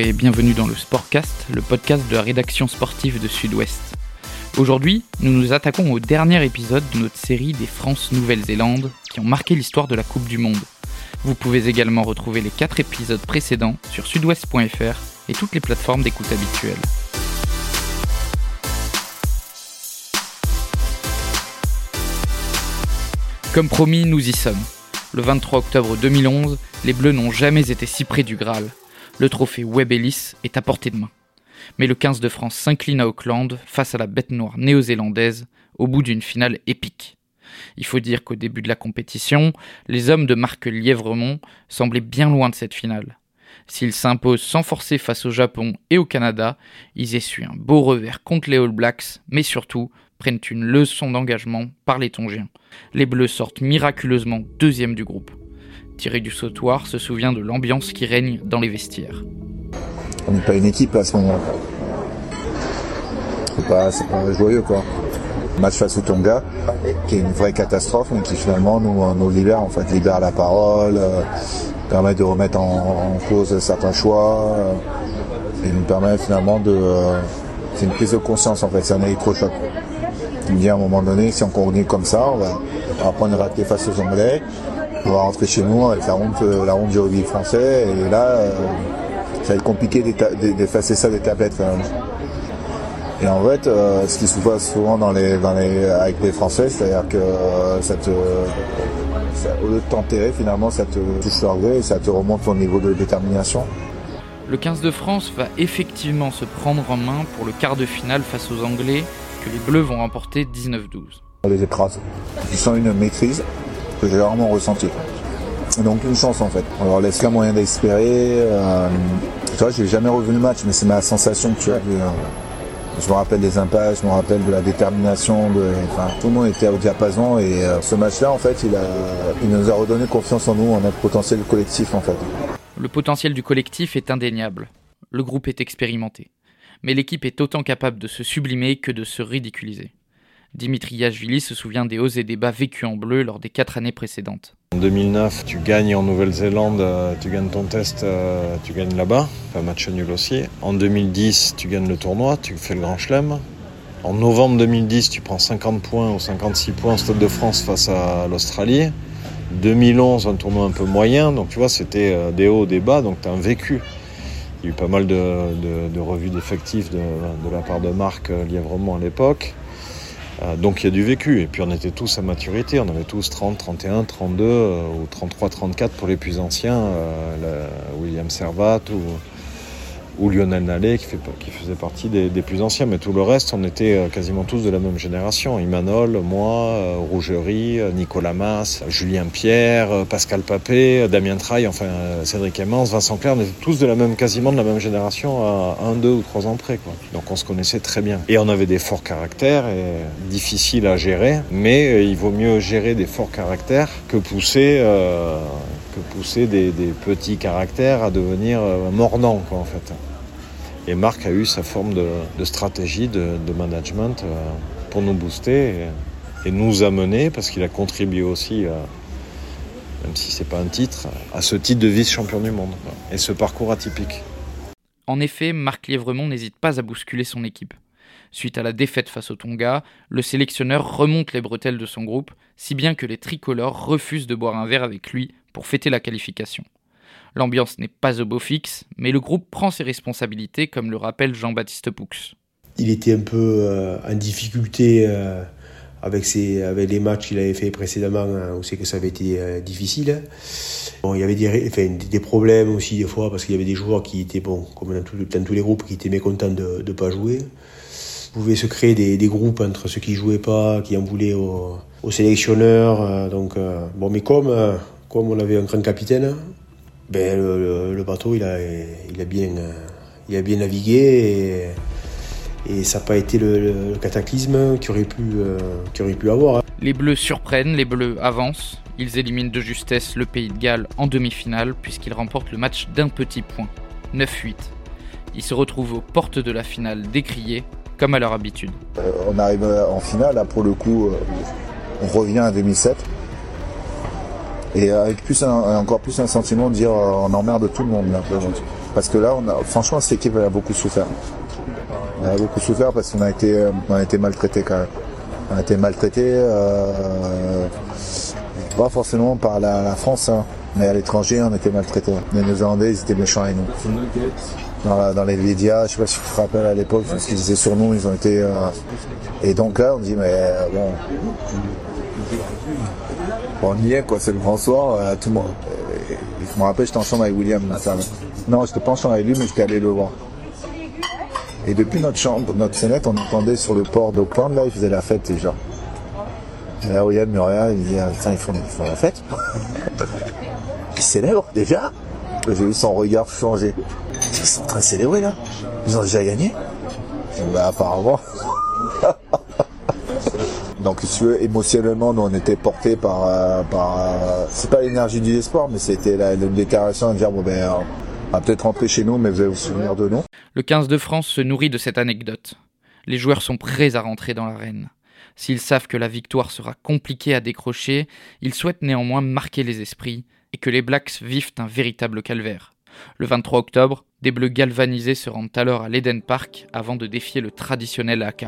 Et bienvenue dans le Sportcast, le podcast de la rédaction sportive de Sud-Ouest. Aujourd'hui, nous nous attaquons au dernier épisode de notre série des France-Nouvelle-Zélande qui ont marqué l'histoire de la Coupe du Monde. Vous pouvez également retrouver les 4 épisodes précédents sur sudouest.fr et toutes les plateformes d'écoute habituelles. Comme promis, nous y sommes. Le 23 octobre 2011, les Bleus n'ont jamais été si près du Graal. Le trophée Webb Ellis est à portée de main. Mais le 15 de France s'incline à Auckland face à la bête noire néo-zélandaise au bout d'une finale épique. Il faut dire qu'au début de la compétition, les hommes de Marc Lièvremont semblaient bien loin de cette finale. S'ils s'imposent sans forcer face au Japon et au Canada, ils essuient un beau revers contre les All Blacks, mais surtout prennent une leçon d'engagement par les Tongiens. Les Bleus sortent miraculeusement deuxième du groupe. Thierry du Sautoir se souvient de l'ambiance qui règne dans les vestiaires. On n'est pas une équipe à ce moment. C'est pas, pas joyeux quoi. Match face au Tonga, qui est une vraie catastrophe, mais qui finalement nous, nous libère, en fait, libère la parole, euh, permet de remettre en, cause certains choix, euh, et nous permet finalement de. Euh, c'est une prise de conscience en fait, c'est un électrochoc. Il me dit à un moment donné, si on continue comme ça, on va, on va prendre une raté face aux Anglais, on va rentrer chez nous avec la honte, la honte du rugby français, et là, euh, ça va être compliqué d'effacer ça des tablettes quand même. Et en fait, euh, ce qui se passe souvent dans les, dans les, avec les Français, c'est-à-dire que euh, ça te, ça, au lieu de t'enterrer, finalement, ça te touche l'orgueil et ça te remonte ton niveau de détermination. Le 15 de France va effectivement se prendre en main pour le quart de finale face aux Anglais que les Bleus vont remporter 19-12. On les écrase. Ils sont une maîtrise que j'ai rarement ressentie. Donc une chance en fait. On leur laisse qu'un moyen d'espérer. Euh, tu vois, j'ai jamais revu le match, mais c'est ma sensation que tu as vu. Hein. Je me rappelle des impasses, je me rappelle de la détermination, tout le monde était au diapason et euh, ce match-là, en fait, il, a, il nous a redonné confiance en nous, en notre potentiel collectif, en fait. Le potentiel du collectif est indéniable. Le groupe est expérimenté. Mais l'équipe est autant capable de se sublimer que de se ridiculiser. Dimitri Yachvili se souvient des hauts et des bas vécus en bleu lors des quatre années précédentes. En 2009, tu gagnes en Nouvelle-Zélande, tu gagnes ton test, tu gagnes là-bas, un match nul aussi. En 2010, tu gagnes le tournoi, tu fais le Grand Chelem. En novembre 2010, tu prends 50 points ou 56 points au Stade de France face à l'Australie. 2011, un tournoi un peu moyen, donc tu vois, c'était des hauts, des bas, donc tu as un vécu. Il y a eu pas mal de revues d'effectifs de, de, la part de Marc Lièvremont à l'époque. Euh, donc il y a du vécu. Et puis on était tous à maturité. On avait tous 30, 31, 32 euh, ou 33, 34 pour les plus anciens. Euh, William Servat ou, ou Lionel Nallet qui, fait, qui faisait partie des, des, plus anciens. Mais tout le reste, on était quasiment tous de la même génération. Imanol, moi, Rougerie, Nicolas Mas, Julien Pierre, Pascal Papé, Damien Traille, enfin Cédric Emmans, Vincent Clair. On était tous de la même, quasiment de la même génération à un, deux ou trois ans près. Quoi. Donc on se connaissait très bien. Et on avait des forts caractères et difficiles à gérer. Mais il vaut mieux gérer des forts caractères que pousser, euh, pousser des, petits caractères à devenir euh, mordants, en fait. Et Marc a eu sa forme de, stratégie, de, management euh, pour nous booster et, nous amener, parce qu'il a contribué aussi, à, même si c'est pas un titre, à ce titre de vice-champion du monde. Et ce parcours atypique. En effet, Marc Lièvremont n'hésite pas à bousculer son équipe. Suite à la défaite face au Tonga, le sélectionneur remonte les bretelles de son groupe, si bien que les tricolores refusent de boire un verre avec lui pour fêter la qualification. L'ambiance n'est pas au beau fixe, mais le groupe prend ses responsabilités, comme le rappelle Jean-Baptiste Poux. Il était un peu euh, en difficulté euh, avec, les matchs qu'il avait fait précédemment, hein, où c'est que ça avait été euh, difficile. Bon, il y avait des, problèmes aussi des fois, parce qu'il y avait des joueurs qui étaient, bon, comme dans, tous les groupes, qui étaient mécontents de ne pas jouer. Il pouvait se créer des, groupes entre ceux qui jouaient pas, qui en voulaient aux, aux sélectionneurs. donc, bon, mais comme, comme on avait un grand capitaine, ben, le, le, bateau, il a, il a, bien, il a bien navigué et, et ça n'a pas été le, le, cataclysme qu'il aurait, pu, euh, qu aurait pu avoir. Les Bleus surprennent, les Bleus avancent. Ils éliminent de justesse le Pays de Galles en demi-finale puisqu'ils remportent le match d'un petit point, 9-8. Ils se retrouvent aux portes de la finale décriés, comme à leur habitude. Euh, on arrive en finale, là pour le coup, euh, on revient à 2007 et avec plus un, encore plus un sentiment de dire euh, on emmerde tout le monde là. Parce que là, on a, franchement, cette équipe a beaucoup souffert. Elle a beaucoup souffert parce qu'on a été, on a été maltraité quand même. On a été maltraité, euh, pas forcément par la, France, hein, mais à l'étranger, on était maltraité. Les Néo-Zélandais, ils étaient méchants avec nous. Dans, dans, les médias, je sais pas si vous vous rappelez à l'époque, ce qu'ils disaient sur nous, ils ont été. Euh, et donc là, on dit, mais bon, on y est, quoi, c'est le grand soir, euh, tout le monde. Je me rappelle, j'étais en chambre avec William. Ça, non, j'étais pas en chambre avec lui, mais j'étais allé le voir. Et depuis notre chambre, notre scénette, on entendait sur le port d'Auckland, là, ils faisaient la fête déjà. Et là, William regarde, il dit, tiens, ils font, ils font la fête. ils célèbrent déjà. J'ai vu son regard changer. Ils sont en train de célébrer là. Ils ont déjà gagné. Bah apparemment. Donc, émotionnellement, nous, on était portés par, euh, euh, c'est pas l'énergie du espoir, mais c'était la, déclaration de dire, bon, ben, on va peut-être rentrer chez nous, mais vous allez vous souvenir de nous. Le 15 de France se nourrit de cette anecdote. Les joueurs sont prêts à rentrer dans l'arène. S'ils savent que la victoire sera compliquée à décrocher, ils souhaitent néanmoins marquer les esprits et que les Blacks vivent un véritable calvaire. Le 23 octobre, des Bleus galvanisés se rendent alors à l'Eden Park avant de défier le traditionnel AK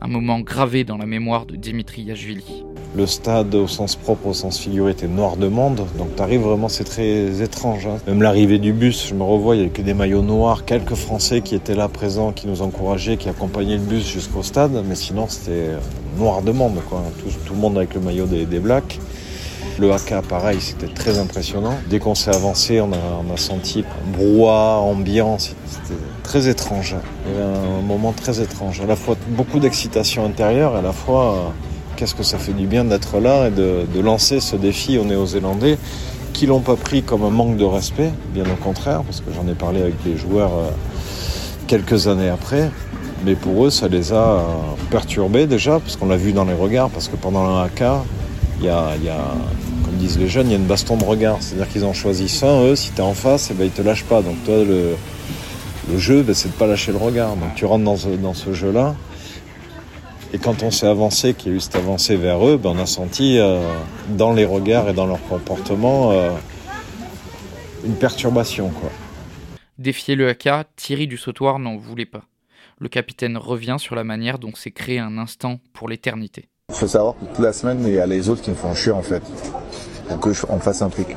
un moment gravé dans la mémoire de Dimitri Yachvili. Le stade, au sens propre, au sens figuré, était noir de monde. Donc t'arrives vraiment, c'est très étrange. Hein. Même l'arrivée du bus, je me revois, il n'y avait que des maillots noirs, quelques Français qui étaient là présents, qui nous encourageaient, qui accompagnaient le bus jusqu'au stade. Mais sinon, c'était noir de monde, quoi. Tout, le monde avec le maillot des Blacks. Le AK, pareil, c'était très impressionnant. Dès qu'on s'est avancé, on a, senti brouhaha, ambiance. C'était très étrange. Il y avait un moment très étrange. À la fois beaucoup d'excitation intérieure, à la fois euh, qu'est-ce que ça fait du bien d'être là et de, lancer ce défi aux Néo-Zélandais qui l'ont pas pris comme un manque de respect, bien au contraire, parce que j'en ai parlé avec les joueurs euh, quelques années après. Mais pour eux, ça les a euh, perturbés déjà, parce qu'on l'a vu dans les regards, parce que pendant un AK, il y a disent les jeunes, il y a une baston de regard. C'est-à-dire qu'ils en choisissent un, eux, si tu es en face, et eh ben, ils te lâchent pas. Donc toi, le, le jeu, ben, c'est de pas lâcher le regard. Donc tu rentres dans ce, dans ce jeu-là. Et quand on s'est avancé, qu'il y a eu cette avancée vers eux, ben, on a senti euh, dans les regards et dans leur comportement euh, une perturbation. Quoi. Défier le haka, Thierry du Sautoir n'en voulait pas. Le capitaine revient sur la manière dont s'est créé un instant pour l'éternité. Il faut savoir que toute la semaine, il y a les autres qui me font chier en fait pour qu'on fasse un truc.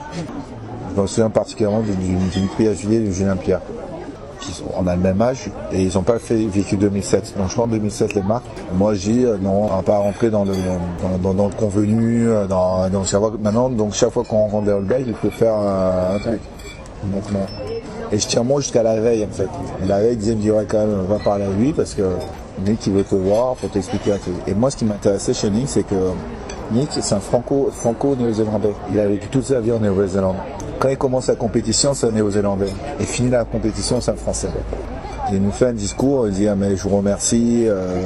Je me souviens particulièrement d'une prix à juillet de Julien Pierre. on a le même âge et ils n'ont pas fait vécu 2007. Donc je crois en 2007 les marques. Moi j'ai dis non, on va pas rentrer dans le dans, dans, le convenu. Dans, dans chaque fois, maintenant donc chaque fois qu'on rencontre des All il faut faire un, truc. Donc. Et je tiens moi jusqu'à la veille en fait. La veille, il disait me dirait quand même va parler à lui parce que Nick il veut te voir pour t'expliquer un truc. Et moi ce qui m'intéressait chez Nick c'est que C'est un franco, franco-néo-zélandais. Il a vécu toute sa vie en Nouvelle-Zélande. Quand il commence la compétition, c'est un néo-zélandais. Et finit la compétition, c'est un français. Il nous fait un discours, il dit ah, mais je vous remercie, euh,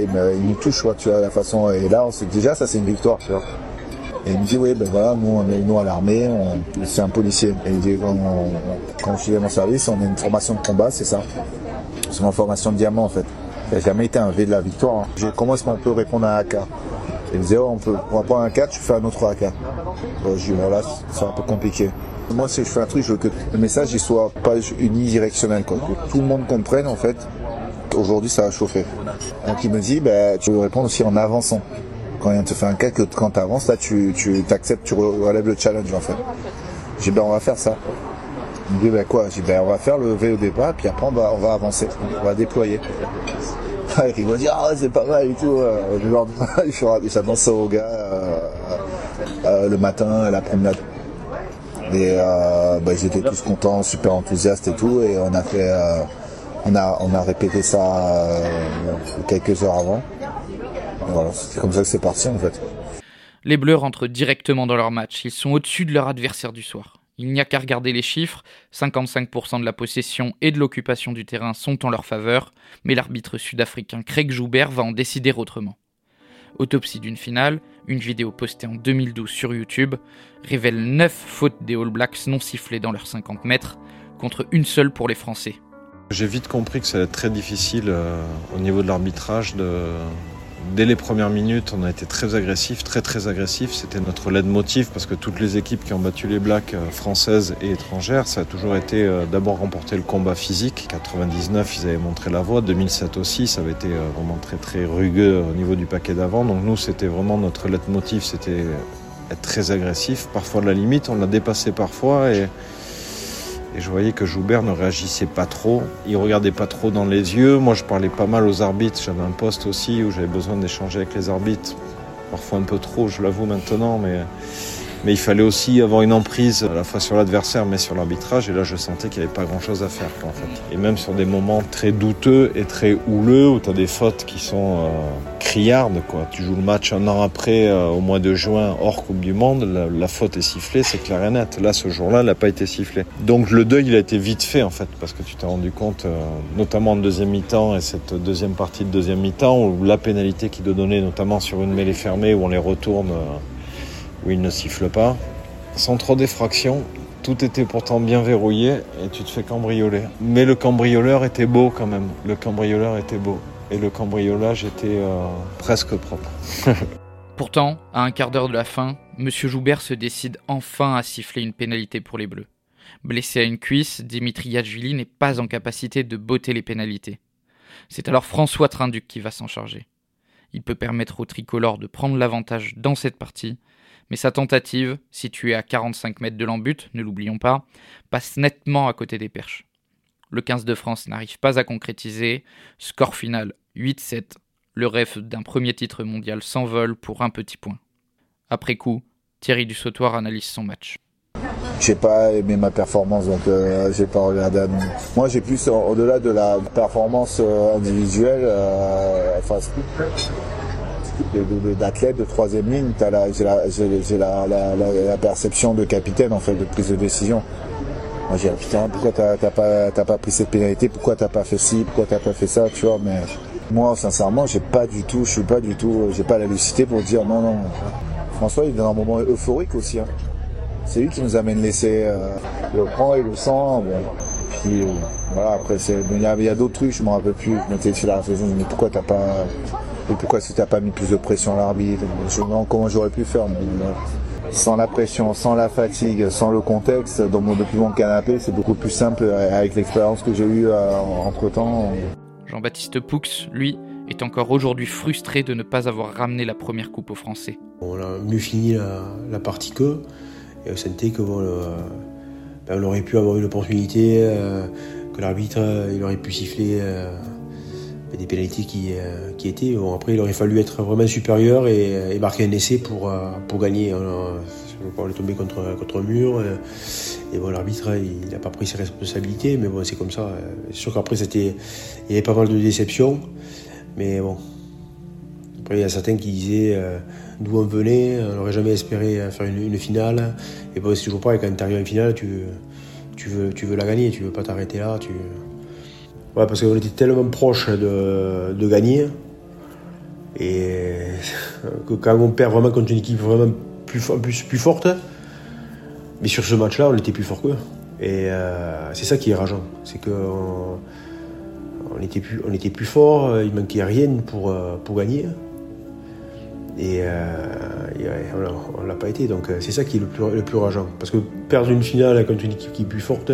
il, nous touche, tu vois, la façon. Et là, on sait déjà ça c'est une victoire. Et il me dit oui ben voilà, nous on est nous à l'armée, c'est un policier. Et il dit quand, je suis à mon service, on a une formation de combat, c'est ça. C'est ma formation de diamant en fait. N'a jamais été un V de la victoire. Hein. Comment est-ce qu'on peut répondre à AK il me disait, oh, on, peut, on va prendre un 4, je fais un autre AK. Bon, je dis, voilà, c'est un peu compliqué. Moi, si je fais un truc, je veux que le message il soit pas unidirectionnel. Que tout le monde comprenne, en fait, aujourd'hui, ça va chauffer. Donc, il me dit, bah, tu veux répondre aussi en avançant. Quand il te fait un cas, que quand tu avances, là, tu, tu acceptes, tu relèves le challenge, en fait. J'ai dit, ben, on va faire ça. Il me dit, ben, quoi? J'ai dit, ben, on va faire le V au départ, puis après, on va, on va avancer. On va déployer. Il va dire ah c'est pas mal et tout. Euh, je danse au gars euh, euh, le matin, la promenade. Et bah, ils étaient tous contents, super enthousiastes et tout. Et on a fait, on a, on a répété ça quelques heures avant. Voilà, c'est comme ça que c'est parti en fait. Les Bleus rentrent directement dans leur match. Ils sont au-dessus de leur adversaire du soir. Il n'y a qu'à regarder les chiffres, 55% de la possession et de l'occupation du terrain sont en leur faveur, mais l'arbitre sud-africain Craig Joubert va en décider autrement. Autopsie d'une finale, une vidéo postée en 2012 sur YouTube, révèle 9 fautes des All Blacks non sifflées dans leurs 50 mètres, contre une seule pour les Français. J'ai vite compris que ça allait être très difficile euh, au niveau de l'arbitrage de, Dès les premières minutes, on a été très agressif, très très agressif. C'était notre leitmotiv parce que toutes les équipes qui ont battu les Blacks euh, françaises et étrangères, ça a toujours été euh, d'abord remporter le combat physique. 99, ils avaient montré la voie. 2007 aussi, ça avait été euh, vraiment très très rugueux au niveau du paquet d'avant. Donc nous, c'était vraiment notre leitmotiv, c'était être très agressif. Parfois de la limite, on l'a dépassé parfois et et je voyais que Joubert ne réagissait pas trop. Il regardait pas trop dans les yeux. Moi, je parlais pas mal aux arbitres. J'avais un poste aussi où j'avais besoin d'échanger avec les arbitres. Parfois un peu trop, je l'avoue maintenant, mais mais il fallait aussi avoir une emprise à la fois sur l'adversaire mais sur l'arbitrage. Et là, je sentais qu'il n'y avait pas grand-chose à faire. en fait. Et même sur des moments très douteux et très houleux où tu as des fautes qui sont euh, criardes. Quoi. Tu joues le match un an après, euh, au mois de juin, hors Coupe du Monde. La, faute est sifflée, c'est clair et net. Là, ce jour-là, elle n'a pas été sifflée. Donc le deuil, il a été vite fait en fait parce que tu t'es rendu compte, euh, notamment en deuxième mi-temps et cette deuxième partie de deuxième mi-temps où la pénalité qui doit donner, notamment sur une mêlée fermée où on les retourne où il ne siffle pas. Sans trop d'effraction, tout était pourtant bien verrouillé et tu te fais cambrioler. Mais le cambrioleur était beau quand même. Le cambrioleur était beau. Et le cambriolage était euh, presque propre. Pourtant, à un quart d'heure de la fin, M. Joubert se décide enfin à siffler une pénalité pour les Bleus. Blessé à une cuisse, Dimitri Yachvili n'est pas en capacité de botter les pénalités. C'est alors François Trinduc qui va s'en charger. Il peut permettre au tricolore de prendre l'avantage dans cette partie mais sa tentative, située à 45 mètres de l'embut, ne l'oublions pas, passe nettement à côté des perches. Le 15 de France n'arrive pas à concrétiser, score final 8-7, le rêve d'un premier titre mondial s'envole pour un petit point. Après coup, Thierry Dussautoir analyse son match. J'ai pas aimé ma performance, donc euh, j'ai pas regardé. Moi, j'ai plus au-delà de la performance euh, individuelle, euh, enfin, d'athlète de troisième ligne, j'ai la, la, perception de capitaine en fait, de prise de décision. Moi j'ai putain pourquoi t'as pas, pas pris cette pénalité, pourquoi t'as pas fait ci, pourquoi t'as pas fait ça, tu vois, mais moi sincèrement j'ai pas du tout, je suis pas du tout, j'ai pas la lucidité pour dire non non. François il est dans un moment euphorique aussi. Hein. C'est lui qui nous amène l'essai, euh, le prend, il le sent, bon. Puis voilà après c'est, il y a, d'autres trucs, je m'en rappelle plus, je sur la réflexion, mais pourquoi t'as pas et pourquoi si t'as pas mis plus de pression à l'arbitre Je me demande comment j'aurais pu faire. sans la pression, sans la fatigue, sans le contexte, dans mon, depuis mon canapé, c'est beaucoup plus simple avec l'expérience que j'ai eue euh, entre temps. Jean-Baptiste Poux, lui, est encore aujourd'hui frustré de ne pas avoir ramené la première coupe aux Français. On a mieux fini la, partie que, et on sentait que ben, on aurait pu avoir une opportunité, euh, que l'arbitre il aurait pu siffler. Euh, des pénalités qui, euh, qui étaient. Bon, après, il aurait fallu être vraiment supérieur et, marquer un essai pour, euh, pour gagner. On est tombé contre, contre un mur. Et, bon, l'arbitre, il n'a pas pris ses responsabilités, mais bon, c'est comme ça. C'est sûr qu'après, c'était, il y avait pas mal de déceptions. Mais bon. Après, il y a certains qui disaient euh, d'où on venait, on n'aurait jamais espéré faire une, finale. Et bon, c'est toujours pareil, quand tu arrives une finale, tu, tu, veux, tu veux la gagner, tu veux pas t'arrêter là. Tu, Parce qu'on était tellement proche de, de, gagner. Et que quand on perd vraiment contre une équipe vraiment plus, plus, plus forte, mais sur ce match-là, on était plus fort qu'eux. Et euh, c'est ça qui est rageant. C'est qu'on on était, plus, on était plus fort, il manquait rien pour, euh, pour gagner. Et, euh, on ne l'a pas été. Donc c'est ça qui est le plus, le plus rageant. Parce que perdre une finale contre une équipe qui est plus forte,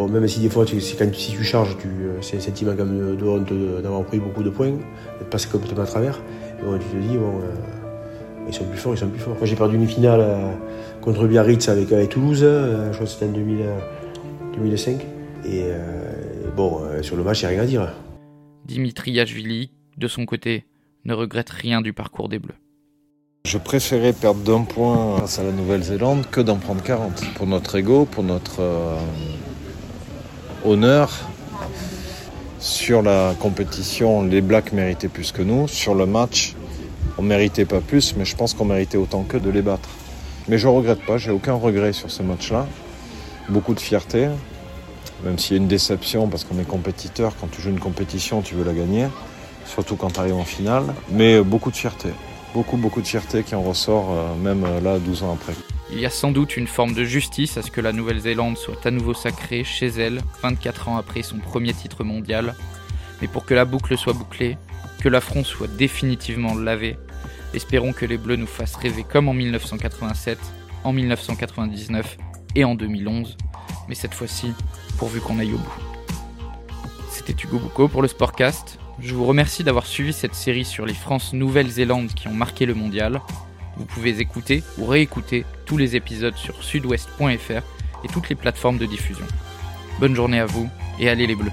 Bon, même si des fois, tu, quand, si tu charges, tu, euh, c'est un sentiment quand même de honte d'avoir pris beaucoup de points, d'être passé complètement à travers. bon, tu te dis, bon, euh, ils sont plus forts, ils sont plus forts. Moi, j'ai perdu une finale euh, contre Biarritz avec, avec Toulouse, je crois que c'était en 2005. Et bon, sur le match, il n'y a rien à dire. Dimitri Yachvili, de son côté, ne regrette rien du parcours des Bleus. Je préférais perdre d'un point face à la Nouvelle-Zélande que d'en prendre 40. Pour notre ego, pour notre honneur. Sur la compétition, les Blacks méritaient plus que nous. Sur le match, on méritait pas plus, mais je pense qu'on méritait autant que de les battre. Mais je regrette pas, j'ai aucun regret sur ce match-là. Beaucoup de fierté, même s'il y a une déception parce qu'on est compétiteur. Quand tu joues une compétition, tu veux la gagner, surtout quand tu arrives en finale. Mais beaucoup de fierté, beaucoup, beaucoup de fierté qui en ressort, euh, même euh, là, 12 ans après. Il y a sans doute une forme de justice à ce que la Nouvelle-Zélande soit à nouveau sacrée chez elle, 24 ans après son premier titre mondial. Mais pour que la boucle soit bouclée, Que l'affront soit définitivement lavé. Espérons que les Bleus nous fassent rêver comme en 1987, en 1999 et en 2011. Mais cette fois-ci, pourvu qu'on aille au bout. C'était Hugo Boucault pour le Sportcast. Je vous remercie d'avoir suivi cette série sur les France-Nouvelle-Zélande qui ont marqué le mondial. Vous pouvez écouter ou réécouter tous les épisodes sur sudouest.fr et toutes les plateformes de diffusion. Bonne journée à vous et allez les bleus